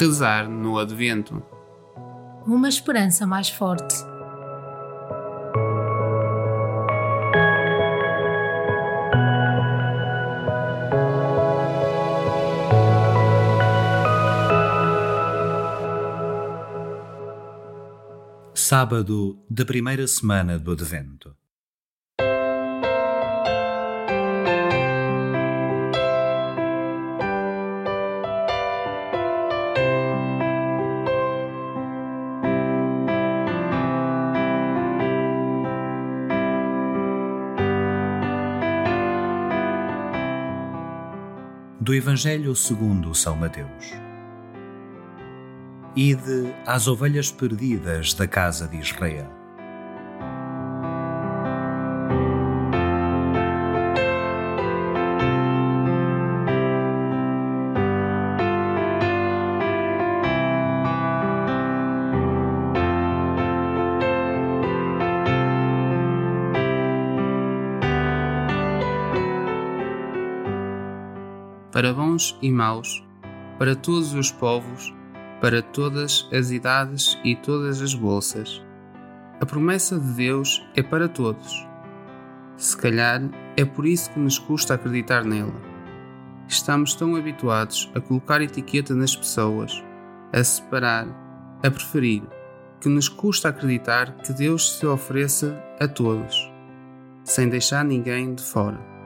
Rezar no Advento. Uma esperança mais forte. Sábado da primeira semana do Advento. Do Evangelho segundo São Mateus. Ide às ovelhas perdidas da casa de Israel. Para bons e maus, para todos os povos, para todas as idades e todas as bolsas. A promessa de Deus é para todos. Se calhar é por isso que nos custa acreditar nela. Estamos tão habituados a colocar etiqueta nas pessoas, a separar, a preferir, que nos custa acreditar que Deus se ofereça a todos, sem deixar ninguém de fora.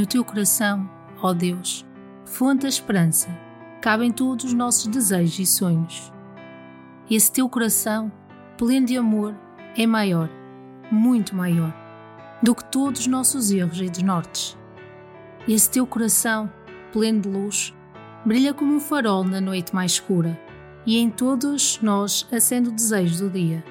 No teu coração, ó Deus, fonte da esperança, cabem todos os nossos desejos e sonhos. Esse teu coração, pleno de amor, é maior, muito maior, do que todos os nossos erros e desnortes. Esse teu coração, pleno de luz, brilha como um farol na noite mais escura, e em todos nós acende o desejo do dia.